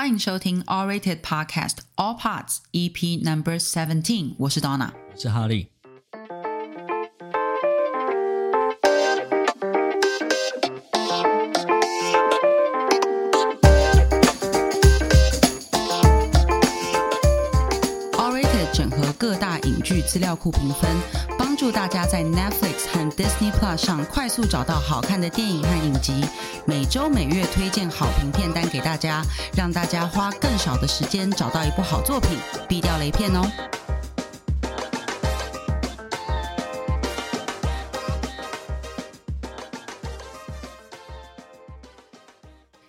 欢迎收听 All Rated Podcast All Parts EP Number Seventeen。我是 Donna，我是哈利。All Rated 整合各大影剧资料库评分。助大家在 Netflix 和 Disney Plus 上快速找到好看的电影和影集。每周每月推荐好评片单给大家，让大家花更少的时间找到一部好作品，避掉雷片哦。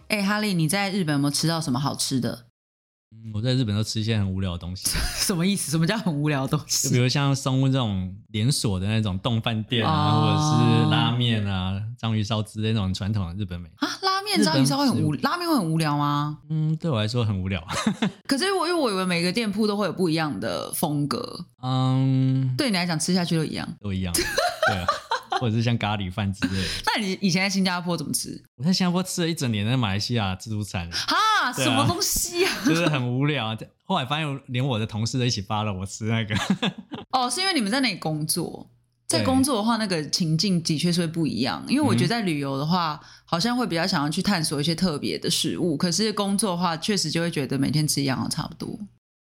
哎，哈利，你在日本有没有吃到什么好吃的？嗯，我在日本都吃一些很无聊的东西。什么意思？什么叫很无聊的东西？就比如像松屋这种连锁的那种冻饭店啊，哦、或者是拉面啊、章鱼烧之类那种传统的日本美食啊。拉面、章鱼烧会很无，拉面会很无聊吗？嗯，对我来说很无聊。可是我因为我以为每个店铺都会有不一样的风格。嗯，对你来讲吃下去都一样，都一样。对啊。或者是像咖喱饭之类的。那你以前在新加坡怎么吃？我在新加坡吃了一整年的马来西亚自助餐。哈，啊、什么东西啊？就是很无聊。后来发现连我的同事都一起发了我吃那个。哦，是因为你们在那里工作，在工作的话，那个情境的确是会不一样。因为我觉得在旅游的话，嗯、好像会比较想要去探索一些特别的食物。可是工作的话，确实就会觉得每天吃一样的差不多。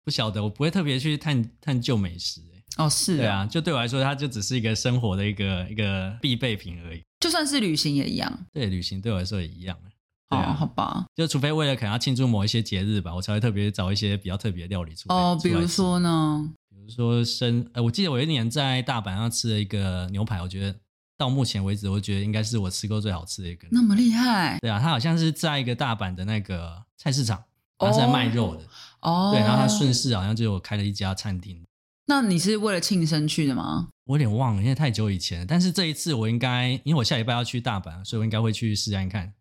不晓得，我不会特别去探探究美食。哦，是，对啊，就对我来说，它就只是一个生活的一个一个必备品而已。就算是旅行也一样。对，旅行对我来说也一样。哦，好吧。就除非为了可能要庆祝某一些节日吧，我才会特别找一些比较特别的料理出来。哦，比如说呢？比如说生，呃，我记得我有一年在大阪上吃了一个牛排，我觉得到目前为止，我觉得应该是我吃过最好吃的一个。那么厉害？对啊，它好像是在一个大阪的那个菜市场，它是在卖肉的。哦。对，然后它顺势好像就有开了一家餐厅。那你是为了庆生去的吗？我有点忘了，因为太久以前了。但是这一次我应该，因为我下礼拜要去大阪，所以我应该会去试看看。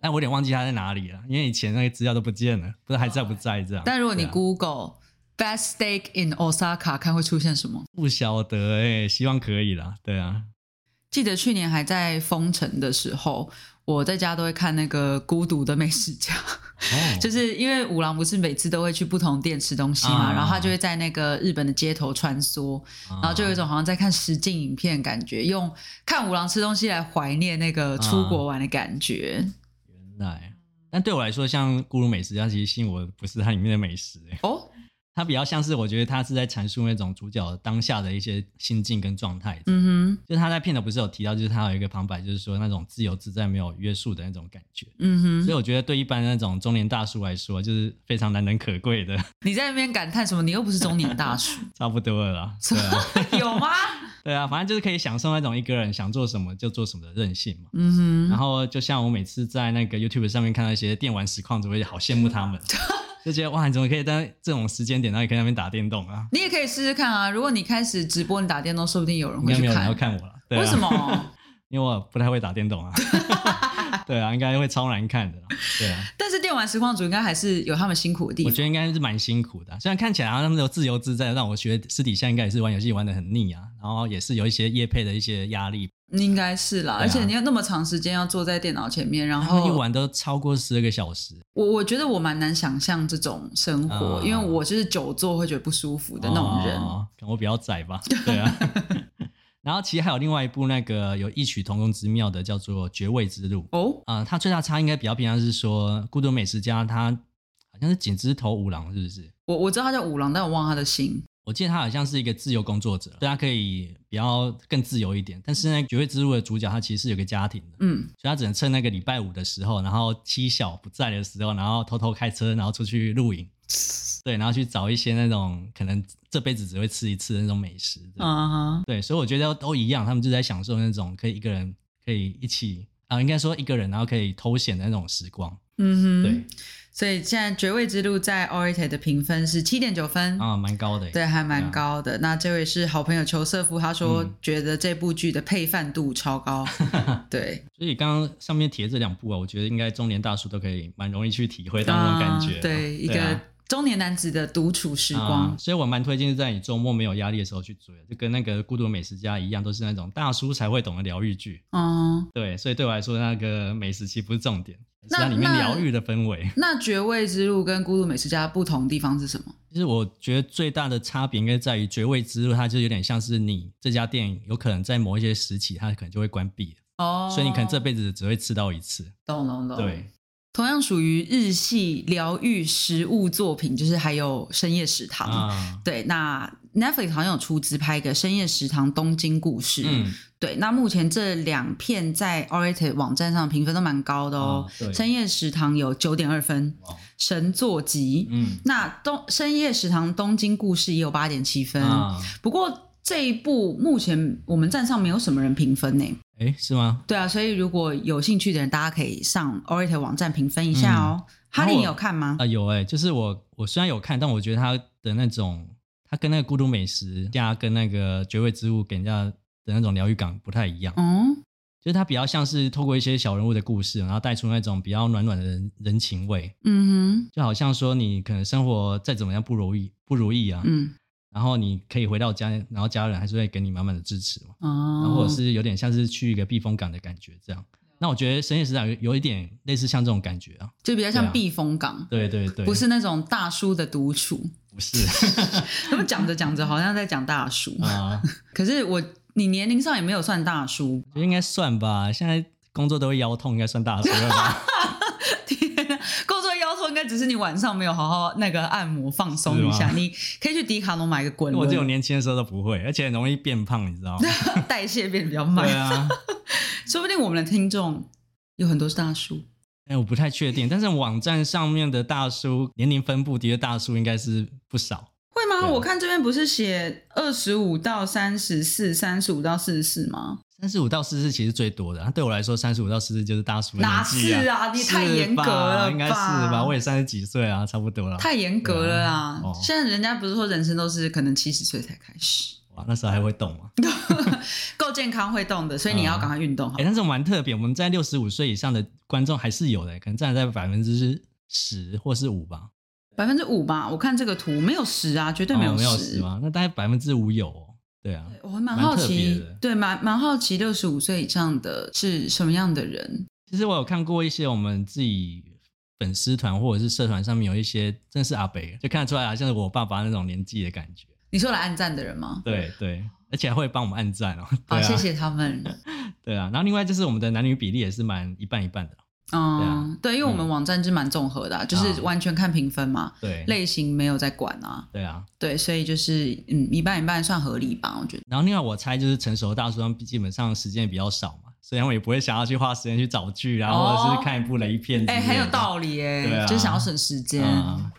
但我有点忘记它在哪里了，因为以前那个资料都不见了，不知道还在不在这样。但如果你 Google、啊、Best Steak in Osaka，看会出现什么？不晓得哎、欸，希望可以啦。对啊，记得去年还在封城的时候。我在家都会看那个《孤独的美食家》oh. 就是因为五郎不是每次都会去不同店吃东西嘛，uh. 然后他就会在那个日本的街头穿梭，uh. 然后就有一种好像在看实境影片的感觉，用看五郎吃东西来怀念那个出国玩的感觉。Uh. 原来，但对我来说，像《咕噜美食家》其实吸引我不是它里面的美食哦。Oh? 它比较像是，我觉得他是在阐述那种主角当下的一些心境跟状态。嗯哼，就他在片头不是有提到，就是他有一个旁白，就是说那种自由自在、没有约束的那种感觉。嗯哼，所以我觉得对一般那种中年大叔来说，就是非常难能可贵的。你在那边感叹什么？你又不是中年大叔。差不多了啦。对啊。有吗？对啊，反正就是可以享受那种一个人想做什么就做什么的任性嘛。嗯哼。然后就像我每次在那个 YouTube 上面看到一些电玩实况，就会好羡慕他们。就觉得哇，你怎么可以在这种时间点，然后也可以在那边打电动啊？你也可以试试看啊！如果你开始直播，你打电动，说不定有人会去看。应该没有人要看我了。对啊，为什么？因为我不太会打电动啊。对啊，应该会超难看的。对啊。电玩实况组应该还是有他们辛苦的地方。我觉得应该是蛮辛苦的，虽然看起来他们都自由自在，但我觉得私底下应该也是玩游戏玩的很腻啊，然后也是有一些业配的一些压力。应该是啦，啊、而且你要那么长时间要坐在电脑前面，然后一玩都超过十二个小时。我我觉得我蛮难想象这种生活，哦、因为我就是久坐会觉得不舒服的那种人。哦、可能我比较窄吧，对啊。然后其实还有另外一部那个有异曲同工之妙的，叫做《绝味之路》哦。啊、呃，它最大差应该比较偏向是说，孤独美食家他好像是井之头五郎，是不是？我我知道他叫五郎，但我忘了他的姓。我记得他好像是一个自由工作者，对他可以比较更自由一点。但是呢绝味之路的主角他其实是有个家庭的，嗯，所以他只能趁那个礼拜五的时候，然后妻小不在的时候，然后偷偷开车，然后出去露营，对，然后去找一些那种可能这辈子只会吃一次的那种美食，啊，对，所以我觉得都一样，他们就在享受那种可以一个人可以一起啊，应该说一个人然后可以偷闲的那种时光，嗯哼，对。所以现在《绝味之路》在 awwrated 的评分是七点九分啊，蛮高的。对，还蛮高的。啊、那这位是好朋友裘瑟夫，他说觉得这部剧的配饭度超高。嗯、对，所以刚刚上面提的这两部啊，我觉得应该中年大叔都可以蛮容易去体会到那种感觉。啊、对，一个中年男子的独处时光，嗯、所以我蛮推荐是在你周末没有压力的时候去追，就跟那个《孤独美食家》一样，都是那种大叔才会懂的疗愈剧。嗯，对，所以对我来说，那个美食其实不是重点，那是在里面疗愈的氛围。那《绝味之路》跟《孤独美食家》不同的地方是什么？其实我觉得最大的差别应该在于《绝味之路》，它就有点像是你这家店有可能在某一些时期，它可能就会关闭哦，所以你可能这辈子只会吃到一次。懂懂懂。对。同样属于日系疗愈食物作品，就是还有深夜食堂。啊、对，那 Netflix 好像有出资拍一个深夜食堂东京故事。嗯，对，那目前这两片在 awwrated 网站上评分都蛮高的哦。啊、深夜食堂有九点二分，神作级。嗯，那东深夜食堂东京故事也有八点七分。啊、不过这一部目前我们站上没有什么人评分呢。哎，是吗？对啊，所以如果有兴趣的人，大家可以上 awwrated 网站评分一下哦。嗯、哈利，你有看吗？啊、呃，有哎，就是我我虽然有看，但我觉得他的那种，他跟那个孤独美食家跟那个绝味之物给人家的那种疗愈感不太一样。嗯，就是他比较像是透过一些小人物的故事，然后带出那种比较暖暖的人人情味。嗯哼，就好像说你可能生活再怎么样不如意不如意啊。嗯。然后你可以回到家，然后家人还是会给你满满的支持嘛。哦。然后或者是有点像是去一个避风港的感觉这样。那我觉得深夜食堂有有一点类似像这种感觉啊，就比较像避风港。对对对。不是那种大叔的独处。不是。他们讲着讲着好像在讲大叔啊。可是我你年龄上也没有算大叔。就应该算吧，现在工作都会腰痛，应该算大叔了吧。应该只是你晚上没有好好那个按摩放松一下，你可以去迪卡侬买个滚轮。我这种年轻的时候都不会，而且很容易变胖，你知道吗？代谢变得比较慢。对啊，说不定我们的听众有很多是大叔。哎，我不太确定，但是网站上面的大叔年龄分布的确大叔应该是不少。会吗？对我看这边不是写二十五到三十四，三十五到四十四吗？三十五到四十四其实最多的，对我来说，三十五到四十四就是大叔的年纪啊。哪是啊？你太严格了吧？应该是吧？我也三十几岁啊，差不多了。太严格了啊！哦、现在人家不是说人生都是可能七十岁才开始？哇，那时候还会动吗？够健康会动的，所以你要赶快运动好。哎、嗯欸，但是我蛮特别，我们在六十五岁以上的观众还是有的，可能占在百分之十或是五吧。百分之五吧？我看这个图没有十啊，绝对没有十、哦、没有十吗？那大概百分之五有、哦。对啊，我还蛮好奇，对，蛮蛮好奇，六十五岁以上的是什么样的人？其实我有看过一些我们自己粉丝团或者是社团上面有一些，真是阿北，就看得出来，啊像是我爸爸那种年纪的感觉。你说来按赞的人吗？对对，而且还会帮我们按赞哦。好，谢谢他们。对啊，然后另外就是我们的男女比例也是蛮一半一半的。嗯，对，因为我们网站是蛮综合的，就是完全看评分嘛，对，类型没有在管啊，对啊，对，所以就是嗯，一半一半算合理吧，我觉得。然后另外我猜就是成熟的大叔，他们基本上时间也比较少嘛，所以他们也不会想要去花时间去找剧啊，哦、或者是看一部雷片。哎，很有道理哎，就是想要省时间。嗯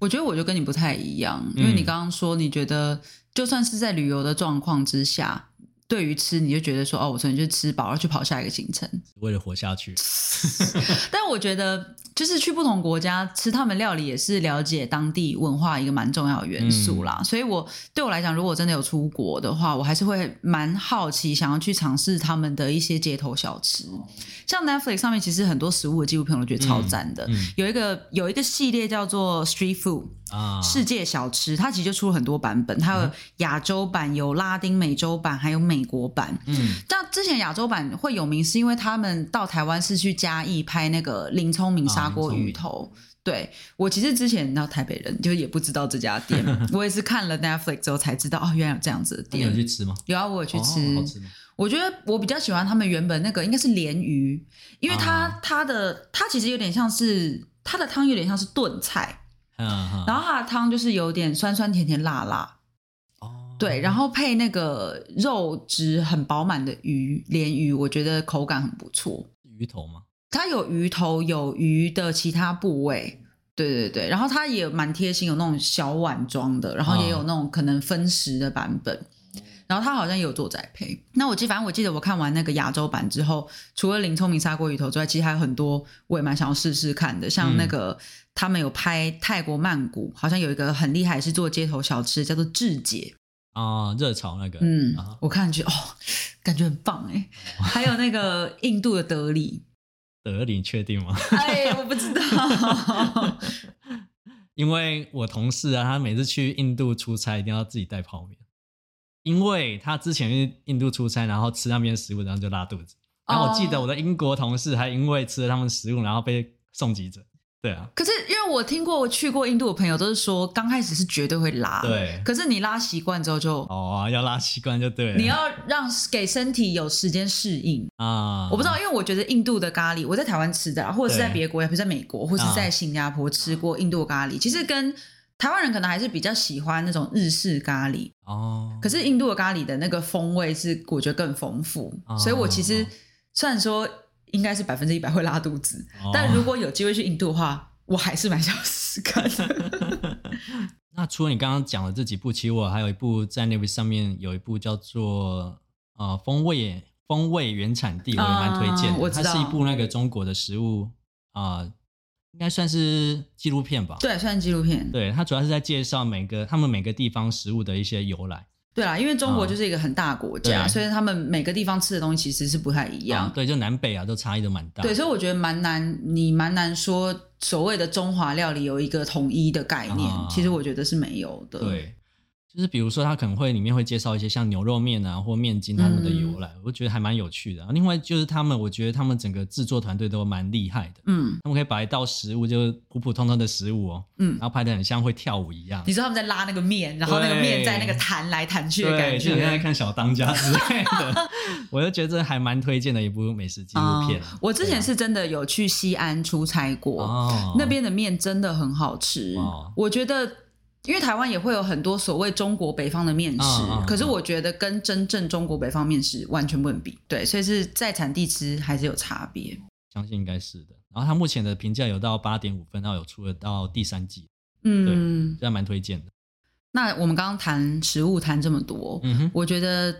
我觉得我就跟你不太一样，因为你刚刚说你觉得就算是在旅游的状况之下，对于吃你就觉得说哦，我昨天就吃饱了，去跑下一个行程，为了活下去。但我觉得。就是去不同国家吃他们料理，也是了解当地文化一个蛮重要的元素啦。嗯、所以我，我对我来讲，如果真的有出国的话，我还是会蛮好奇，想要去尝试他们的一些街头小吃。像 Netflix 上面其实很多食物的纪录片，我觉得超赞的。嗯嗯、有一个有一个系列叫做 Street Food 啊，世界小吃，它其实就出了很多版本，它有亚洲版、有拉丁美洲版，还有美国版。嗯，但之前亚洲版会有名，是因为他们到台湾是去嘉义拍那个林聪明砂锅鱼头，对，我其实之前到台北人就也不知道这家店，我也是看了 Netflix 之后才知道哦，原来有这样子的店。你有去吃吗？有啊，我有去吃。哦、好吃吗？我觉得我比较喜欢他们原本那个应该是鲢鱼，因为它、哦、它的它其实有点像是它的汤有点像是炖菜，然后它的汤就是有点酸酸甜甜辣辣，哦，对，然后配那个肉质很饱满的鱼鲢鱼，我觉得口感很不错。鱼头吗？它有鱼头，有鱼的其他部位，对对对，然后它也蛮贴心，有那种小碗装的，然后也有那种可能分食的版本。然后他好像也有做宅配。那我记，反正我记得我看完那个亚洲版之后，除了林聪明砂锅鱼头之外，其实还有很多我也蛮想要试试看的。像那个、嗯、他们有拍泰国曼谷，好像有一个很厉害是做街头小吃，叫做智姐啊，热潮那个。嗯，啊、我看上去哦，感觉很棒哎。还有那个印度的德里，德里确定吗？哎，我不知道。因为我同事啊，他每次去印度出差，一定要自己带泡面，因为他之前去印度出差，然后吃那边食物，然后就拉肚子。然后我记得我的英国同事还因为吃了他们食物，然后被送急诊。对啊，可是因为我听过我去过印度的朋友都是说，刚开始是绝对会拉，对。可是你拉习惯之后就哦，要拉习惯就对了。你要让给身体有时间适应啊。我不知道，因为我觉得印度的咖喱，我在台湾吃的，或者是在别的国家，比如在美国或是在新加坡吃过印度咖喱，其实跟台湾人可能还是比较喜欢那种日式咖喱哦。可是印度的咖喱的那个风味是我觉得更丰富，所以我其实虽然说。应该是百分之一百会拉肚子，哦、但如果有机会去印度的话，我还是蛮想试试看的。那除了你刚刚讲的这几部，其实我还有一部在 Netflix 上面有一部叫做呃风味风味原产地，我也蛮推荐的。嗯、它是一部那个中国的食物啊、呃，应该算是纪录片吧？对，算是纪录片。对，它主要是在介绍每个他们每个地方食物的一些由来。对啦，因为中国就是一个很大国家，哦、所以他们每个地方吃的东西其实是不太一样。哦、对，就南北啊，都差异都蛮大。对，所以我觉得蛮难，你蛮难说所谓的中华料理有一个统一的概念，哦、其实我觉得是没有的。对。就是比如说，他可能会里面会介绍一些像牛肉面啊，或面筋他们的由来，嗯、我觉得还蛮有趣的。另外就是他们，我觉得他们整个制作团队都蛮厉害的。嗯，他们可以把一道食物，就是普普通通的食物哦，嗯，然后拍的很像会跳舞一样。你说他们在拉那个面，然后那个面在那个弹来弹去的感觉，就像在看小当家之类的。我就觉得这还蛮推荐的一部美食纪录片。嗯、我之前是真的有去西安出差过，哦、那边的面真的很好吃。哦、我觉得。因为台湾也会有很多所谓中国北方的面食，哦哦、可是我觉得跟真正中国北方面食完全不能比。对，所以是在产地吃还是有差别。相信应该是的。然后它目前的评价有到八点五分，然后有出了到第三季。嗯，对，还蛮推荐的。那我们刚刚谈食物谈这么多，嗯哼，我觉得，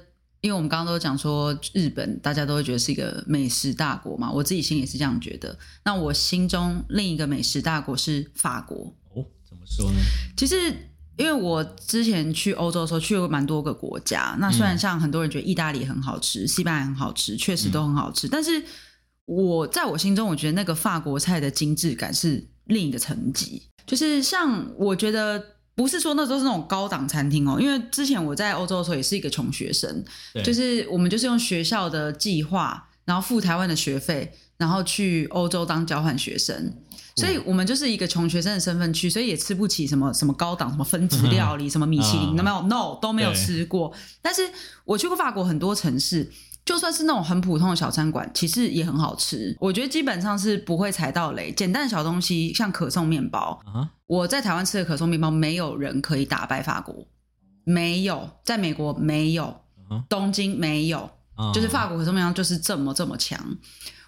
因为我们刚刚都讲说日本，大家都会觉得是一个美食大国嘛，我自己心里也是这样觉得。那我心中另一个美食大国是法国。说呢？其实，因为我之前去欧洲的时候去过蛮多个国家。那虽然像很多人觉得意大利很好吃，西班牙很好吃，确实都很好吃。嗯、但是我在我心中，我觉得那个法国菜的精致感是另一个层级。就是像我觉得，不是说那都是那种高档餐厅哦。因为之前我在欧洲的时候也是一个穷学生，就是我们就是用学校的计划，然后付台湾的学费，然后去欧洲当交换学生。所以我们就是一个穷学生的身份去，所以也吃不起什么什么高档什么分子料理，嗯、什么米其林都没有，no 都没有吃过。但是我去过法国很多城市，就算是那种很普通的小餐馆，其实也很好吃。我觉得基本上是不会踩到雷。简单的小东西，像可颂面包，嗯、我在台湾吃的可颂面包，没有人可以打败法国，没有，在美国没有，东京没有，嗯、就是法国可颂面包就是这么这么强。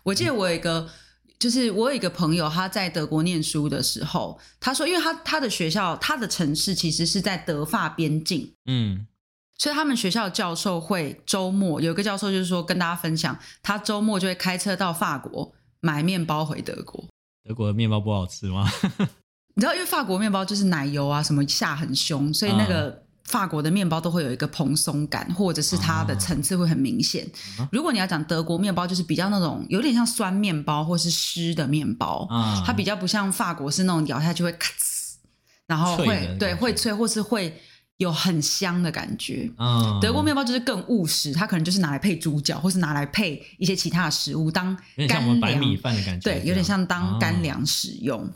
我记得我有一个。嗯就是我有一个朋友，他在德国念书的时候，他说，因为他他的学校，他的城市其实是在德法边境，嗯，所以他们学校的教授会周末有一个教授就是说跟大家分享，他周末就会开车到法国买面包回德国。德国的面包不好吃吗？你知道，因为法国面包就是奶油啊什么下很凶，所以那个。法国的面包都会有一个蓬松感，或者是它的层次会很明显。啊、如果你要讲德国面包，就是比较那种有点像酸面包或是湿的面包，啊、它比较不像法国是那种咬下去会咔哧，然后会对会脆或是会有很香的感觉。啊、德国面包就是更务实，它可能就是拿来配猪脚，或是拿来配一些其他的食物当干粮白米饭的感觉，对，有点像当干粮使用。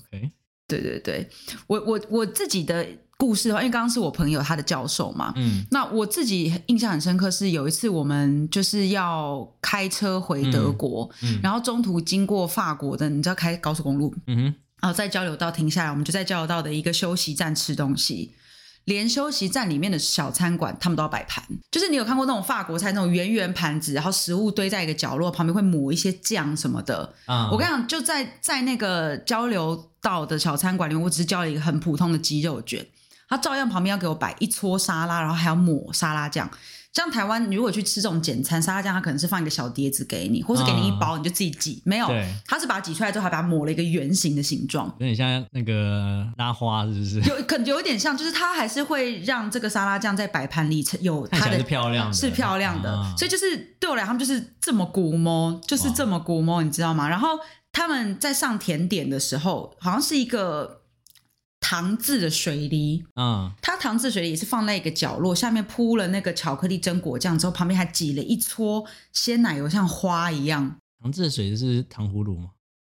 对对对，我我我自己的。故事的话，因为刚刚是我朋友他的教授嘛，嗯，那我自己印象很深刻是有一次我们就是要开车回德国，嗯，嗯，然后中途经过法国的，你知道开高速公路，嗯哼，然后在交流道停下来，我们就在交流道的一个休息站吃东西，连休息站里面的小餐馆他们都要摆盘，就是你有看过那种法国菜那种圆圆盘子，然后食物堆在一个角落，旁边会抹一些酱什么的，啊，我跟你讲，就在在那个交流道的小餐馆里面，我只是叫了一个很普通的鸡肉卷。他照样旁边要给我摆一撮沙拉，然后还要抹沙拉酱。像台湾，你如果去吃这种简餐沙拉酱，它可能是放一个小碟子给你，或是给你一包，你就自己挤。没有，它是把它挤出来之后，还把它抹了一个圆形的形状，有点像那个拉花，是不是？有，可能有点像，就是它还是会让这个沙拉酱在摆盘里有它的是漂亮的，是漂亮的。所以就是对我来，他们就是这么古摸，就是这么古摸，你知道吗？然后他们在上甜点的时候，好像是一个。糖渍的水梨，嗯，它糖渍水梨也是放在一个角落，下面铺了那个巧克力榛果酱之后，旁边还挤了一撮鲜奶油，像花一样。糖渍的水梨是糖葫芦吗？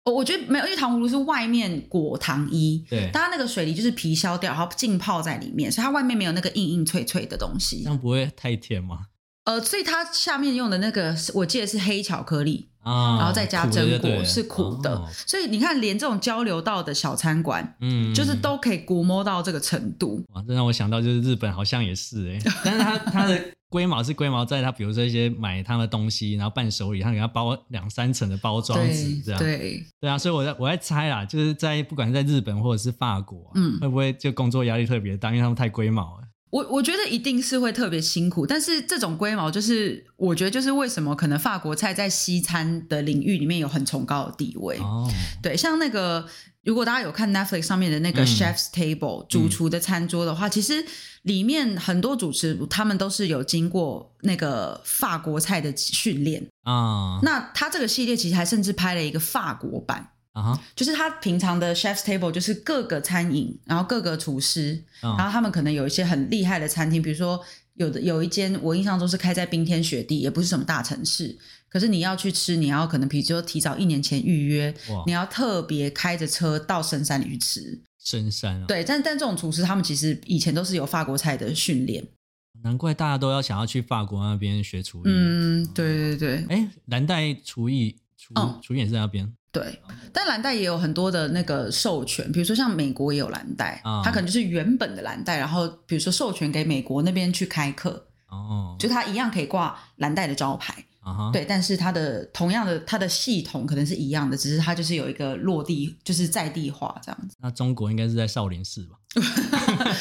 哦我觉得没有，因为糖葫芦是外面裹糖衣，对，它那个水梨就是皮削掉，然后浸泡在里面，所以它外面没有那个硬硬脆脆的东西。这样不会太甜吗？呃，所以它下面用的那个，我记得是黑巧克力。啊然后再加榛果是苦的，哦、所以你看，连这种交流道的小餐馆，嗯，就是都可以估摸到这个程度。哇，这让我想到就是日本好像也是哎，但是它它的龟毛是龟毛，在它比如说一些买它的东西，然后伴手礼，它给它包两三层的包装纸，这样对对啊，所以我在我在猜啦，就是在不管是在日本或者是法国，嗯，会不会就工作压力特别大，因为他们太龟毛了。我我觉得一定是会特别辛苦，但是这种龟毛就是我觉得就是为什么可能法国菜在西餐的领域里面有很崇高的地位。哦，对，像那个如果大家有看 Netflix 上面的那个 Chef's Table、嗯、主厨的餐桌的话，嗯、其实里面很多主持他们都是有经过那个法国菜的训练啊。那他这个系列其实还甚至拍了一个法国版。Uh. 就是他平常的 chef's table，就是各个餐饮，然后各个厨师，uh. 然后他们可能有一些很厉害的餐厅，比如说有的有一间我印象中是开在冰天雪地，也不是什么大城市，可是你要去吃，你要可能比如说提早一年前预约.你要特别开着车到深山里去吃。深山啊？对，但但这种厨师他们其实以前都是有法国菜的训练，难怪大家都要想要去法国那边学厨艺。嗯，对对对。哎，蓝带厨艺厨厨艺也是在那边。对，但蓝带也有很多的那个授权，比如说像美国也有蓝带，嗯、它可能就是原本的蓝带，然后比如说授权给美国那边去开课，哦，就它一样可以挂蓝带的招牌。Uh huh. 对，但是它的同样的它的系统可能是一样的，只是它就是有一个落地，就是在地化这样子。那中国应该是在少林寺吧？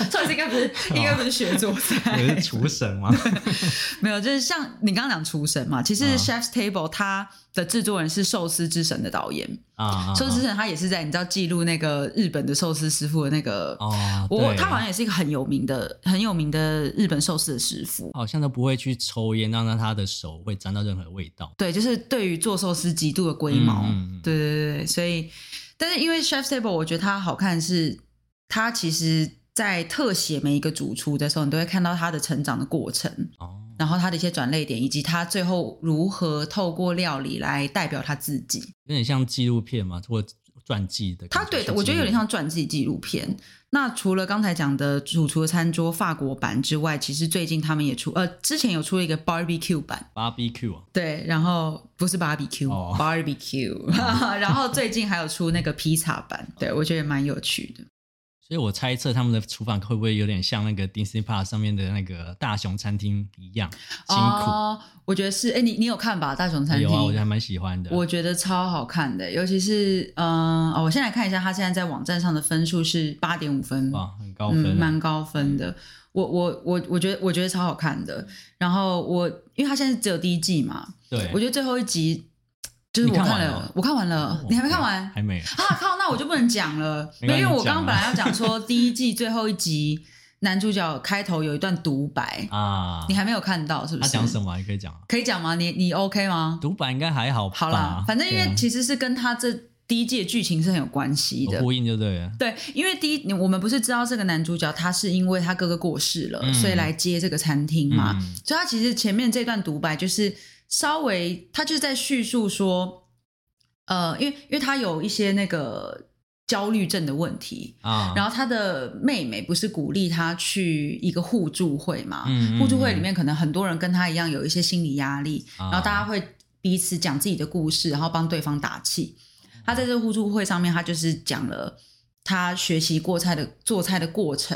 少林寺应该不是，应该不是学做菜，你是厨神吗？没有，就是像你刚刚讲厨神嘛。其实 Chef's Table 它的制作人是寿司之神的导演啊，寿司之神他也是在你知道记录那个日本的寿司师傅的那个哦，我他好像也是一个很有名的很有名的日本寿司的师傅，好像都不会去抽烟，让让他的手会沾到任何味道。对，就是对于做寿司极度的龟毛。嗯、对对对对，所以但是因为 Chef's Table 我觉得它好看是。它其实，在特写每一个主厨的时候，你都会看到他的成长的过程，哦，然后他的一些转泪点，以及他最后如何透过料理来代表他自己，有点像纪录片嘛，或传记的。他对的，我觉得有点像传记纪录片。那除了刚才讲的主厨的餐桌法国版之外，其实最近他们也出，呃，之前有出了一个 barbecue 版，barbecue，对，然后不是 barbecue，barbecue，、oh. 然后最近还有出那个披萨版，对我觉得也蛮有趣的。所以我猜测他们的厨房会不会有点像那个 Disney Plus 上面的那个大熊餐厅一样辛苦？哦，我觉得是。哎，你你有看吧？大熊餐厅有啊，我觉得还蛮喜欢的。我觉得超好看的，尤其是嗯，哦，我先来看一下，他现在在网站上的分数是八点五分，哇，很高分，嗯，蛮高分的。我我我我觉得我觉得超好看的。然后我因为他现在只有第一季嘛，对，我觉得最后一集。就是我看了，我看完了，你还没看完？还没啊！靠，那我就不能讲了，因为我刚刚本来要讲说第一季最后一集男主角开头有一段独白 啊，你还没有看到是不是？他讲什么？你可以讲，可以讲吗？你你 OK 吗？独白应该还好。好啦，反正因为其实是跟他这第一季的剧情是很有关系的，呼应就对了。对，因为第一我们不是知道这个男主角他是因为他哥哥过世了，所以来接这个餐厅嘛，所以他其实前面这段独白就是稍微他就是在叙述说。呃，因为因为他有一些那个焦虑症的问题啊，然后他的妹妹不是鼓励他去一个互助会嘛？嗯，互助会里面可能很多人跟他一样有一些心理压力，然后大家会彼此讲自己的故事，然后帮对方打气。他在这个互助会上面，他就是讲了他学习过菜的做菜的过程，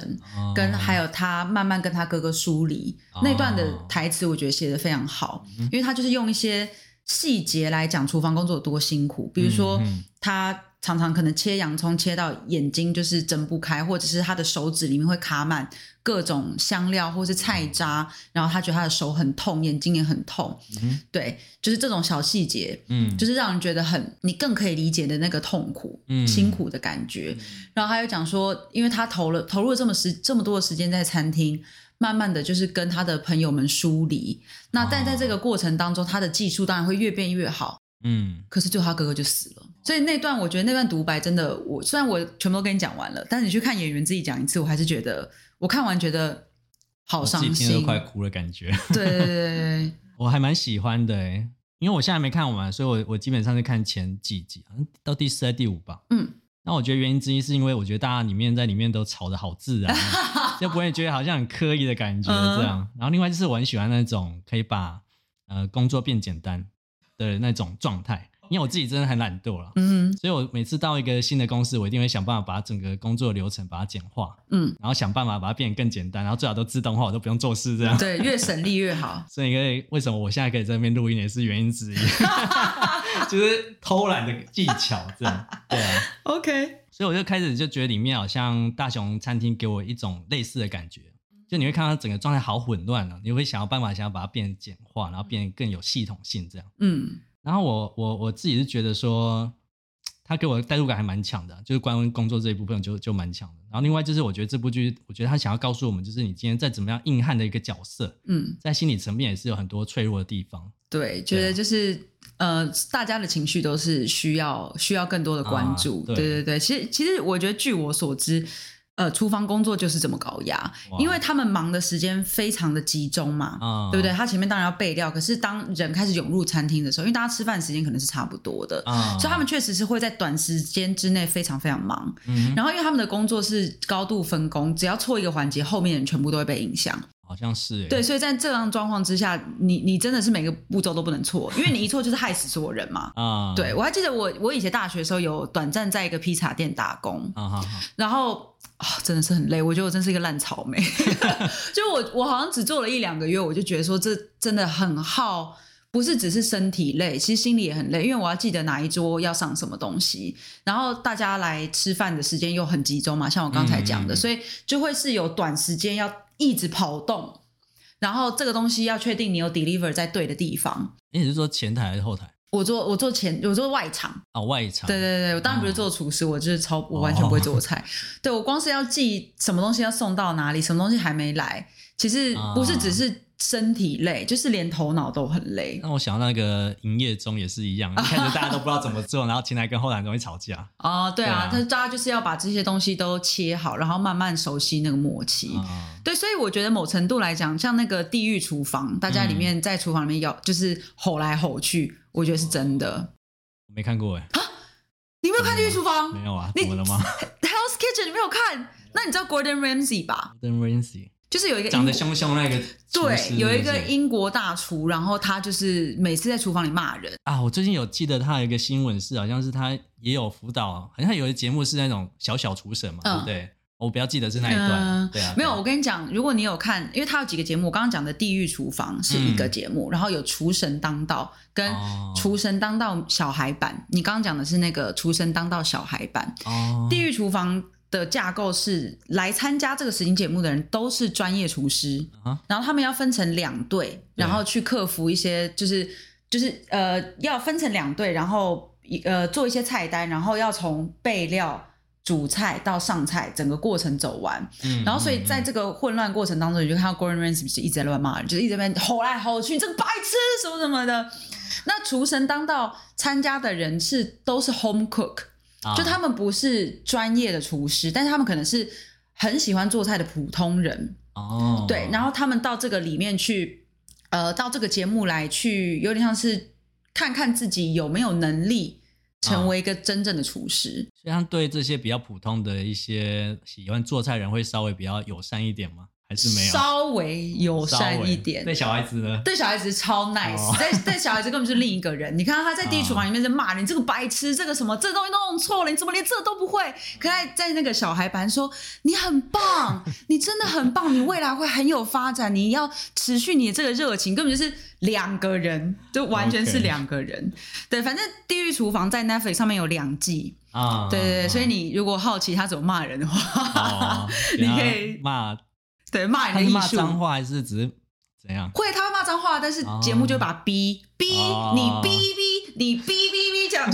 跟还有他慢慢跟他哥哥疏离那段的台词，我觉得写的非常好，因为他就是用一些。细节来讲，厨房工作有多辛苦。比如说，他常常可能切洋葱切到眼睛就是睁不开，或者是他的手指里面会卡满各种香料或是菜渣，嗯、然后他觉得他的手很痛，眼睛也很痛。嗯，对，就是这种小细节，嗯，就是让人觉得很你更可以理解的那个痛苦、嗯、辛苦的感觉。嗯、然后他又讲说，因为他投了投入了这么时这么多的时间在餐厅，慢慢的就是跟他的朋友们疏离。那但在这个过程当中，他的技术当然会越变越好。嗯，可是最后他哥哥就死了，所以那段我觉得那段独白真的，我虽然我全部都跟你讲完了，但是你去看演员自己讲一次，我还是觉得我看完觉得好伤心，都快哭了感觉。对对对对，我还蛮喜欢的，因为我现在没看完，所以我我基本上是看前几集，到第四、第五吧。嗯，那我觉得原因之一是因为我觉得大家里面在里面都吵得好自然，就不会觉得好像很刻意的感觉这样。嗯、然后另外就是我很喜欢那种可以把呃工作变简单的那种状态，因为我自己真的很懒惰了，嗯，所以我每次到一个新的公司，我一定会想办法把整个工作流程把它简化，嗯，然后想办法把它变得更简单，然后最好都自动化，我都不用做事，这样，对，越省力越好。所以，因为为什么我现在可以在那边录音，也是原因之一，就是偷懒的技巧，这样，对啊，OK。所以我就开始就觉得里面好像大雄餐厅给我一种类似的感觉。就你会看到整个状态好混乱了，你会想要办法想要把它变简化，然后变得更有系统性这样。嗯，然后我我我自己是觉得说，他给我的代入感还蛮强的，就是关于工作这一部分就就蛮强的。然后另外就是我觉得这部剧，我觉得他想要告诉我们，就是你今天再怎么样硬汉的一个角色，嗯，在心理层面也是有很多脆弱的地方。对，觉得就是、啊、呃，大家的情绪都是需要需要更多的关注。啊、对，对对对，其实其实我觉得据我所知。呃，厨房工作就是这么高压，因为他们忙的时间非常的集中嘛，哦、对不对？他前面当然要备料，可是当人开始涌入餐厅的时候，因为大家吃饭时间可能是差不多的，哦、所以他们确实是会在短时间之内非常非常忙。嗯、然后，因为他们的工作是高度分工，只要错一个环节，后面人全部都会被影响。好像是对，所以在这样状况之下，你你真的是每个步骤都不能错，因为你一错就是害死所有人嘛。啊，对，我还记得我我以前大学的时候有短暂在一个披萨店打工，啊、然后啊、哦、真的是很累，我觉得我真是一个烂草莓。就我我好像只做了一两个月，我就觉得说这真的很耗，不是只是身体累，其实心里也很累，因为我要记得哪一桌要上什么东西，然后大家来吃饭的时间又很集中嘛，像我刚才讲的，嗯、所以就会是有短时间要。一直跑动，然后这个东西要确定你有 deliver 在对的地方。你是说前台还是后台？我做我做前，我做外场。哦，外场。对对对，我当然不是做厨师，哦、我就是超，我完全不会做菜。哦、对，我光是要记什么东西要送到哪里，什么东西还没来，其实不是只是。哦身体累，就是连头脑都很累。那我想到那个营业中也是一样，一开始大家都不知道怎么做，然后前台跟后台容易吵架。哦，对啊，但是大家就是要把这些东西都切好，然后慢慢熟悉那个默契。哦、对，所以我觉得某程度来讲，像那个地狱厨房，大家里面在厨房里面要就是吼来吼去，我觉得是真的。我没看过哎。啊？你没有看地狱厨房？没有啊？怎么了吗？Hell's Kitchen 你没有看？那你知道 Gordon Ramsay 吧？Gordon Ramsay。就是有一个长得凶凶那个，对，有一个英国大厨，然后他就是每次在厨房里骂人啊。我最近有记得他有一个新闻是，好像是他也有辅导，好像有一个节目是那种小小厨神嘛，嗯、对不对？我不要记得是那一段，嗯、对啊。没有，我跟你讲，如果你有看，因为他有几个节目，我刚刚讲的《地狱厨房》是一个节目，嗯、然后有《厨神当道》跟《厨神当道》小孩版。哦、你刚刚讲的是那个《厨神当道》小孩版，哦，《地狱厨房》。的架构是来参加这个实境节目的人都是专业厨师，uh. 然后他们要分成两队，然后去克服一些，就是就是呃，要分成两队，然后呃做一些菜单，然后要从备料、煮菜到上菜整个过程走完。嗯，然后所以在这个混乱过程当中，你就看到 Gordon Ramsay 是一直在乱骂人，就是一直在吼来吼去，你这个白痴什么什么的。那厨神当道参加的人是都是 home cook。就他们不是专业的厨师，但是他们可能是很喜欢做菜的普通人哦。对，然后他们到这个里面去，呃，到这个节目来去，有点像是看看自己有没有能力成为一个真正的厨师。所以，他对这些比较普通的一些喜欢做菜人会稍微比较友善一点吗？还是没有？稍微友善一点。对小孩子呢？对小孩子超 nice，在对小孩子根本是另一个人。你看他在地狱厨房里面在骂你这个白痴，这个什么这个东西都弄错了，你怎么连这都不会？可在在那个小孩班说你很棒，你真的很棒，你未来会很有发展，你要持续你的这个热情，根本就是两个人，就完全是两个人。对，反正地狱厨房在 Netflix 上面有两季。啊，对对对，所以你如果好奇他怎么骂人的话，你可以骂，对骂人的艺术。骂脏话还是只是怎样？会，他会骂脏话，但是节目就会把逼逼你逼逼你逼逼逼这样，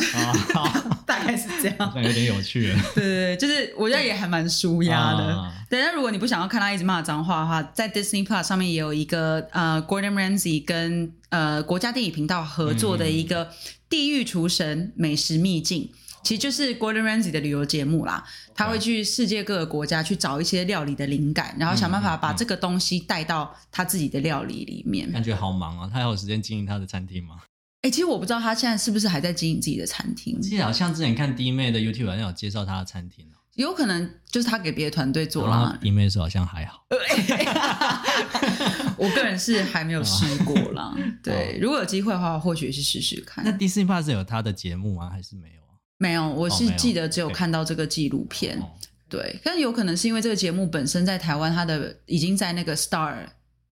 大概是这样。有点有趣。对对对，就是我觉得也还蛮舒压的。对，但如果你不想要看他一直骂脏话的话，在 Disney Plus 上面也有一个呃 Gordon Ramsay 跟呃国家地理频道合作的一个地狱厨神美食秘境。其实就是 Gordon Ramsay 的旅游节目啦，他会去世界各个国家去找一些料理的灵感，然后想办法把这个东西带到他自己的料理里面。感觉好忙啊！他还有时间经营他的餐厅吗？哎、欸，其实我不知道他现在是不是还在经营自己的餐厅。记得好像之前看 D 妹的 YouTube 好像有介绍他的餐厅，有可能就是他给别的团队做了。D 妹的时候好像还好，我个人是还没有试过啦。对，如果有机会的话，或许是试试看。那 Disney Plus 有他的节目吗？还是没有？没有，我是记得只有看到这个纪录片，哦、对，但有可能是因为这个节目本身在台湾，它的已经在那个 Star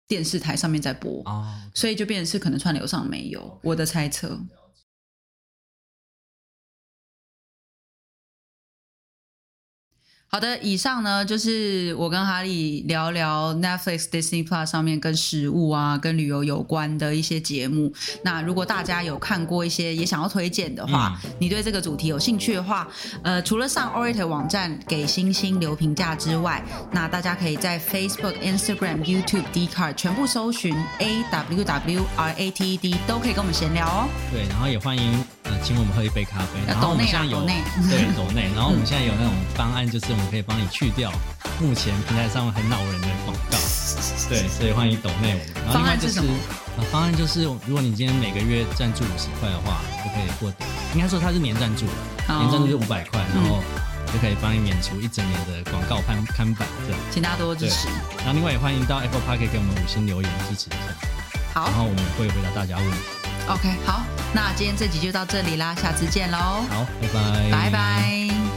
电视台上面在播，哦、所以就变成是可能串流上没有，哦、我的猜测。好的，以上呢就是我跟哈利聊聊 Netflix、Disney Plus 上面跟食物啊、跟旅游有关的一些节目。那如果大家有看过一些，也想要推荐的话，嗯、你对这个主题有兴趣的话，呃，除了上 awwrated 网站给星星留评价之外，那大家可以在 Facebook、Instagram、YouTube、Dcard 全部搜寻 A W W R A T E D，都可以跟我们闲聊哦。对，然后也欢迎呃请我们喝一杯咖啡。然后我们现在有对 抖内，然后我们现在有那种方案，就是。我们可以帮你去掉目前平台上很恼人的广告，对，所以欢迎抖内我们。然后另外就是，啊，方案就是，如果你今天每个月赞助五十块的话，就可以获得，应该说它是年赞助，年赞助就五百块，然后就可以帮你免除一整年的广告看看板，这样。请大家多多支持。然后另外也欢迎到 Apple Park 给我们五星留言支持一下。好。然后我们会回答大家问题。OK，好，那今天这集就到这里啦，下次见喽。好，拜拜。拜拜。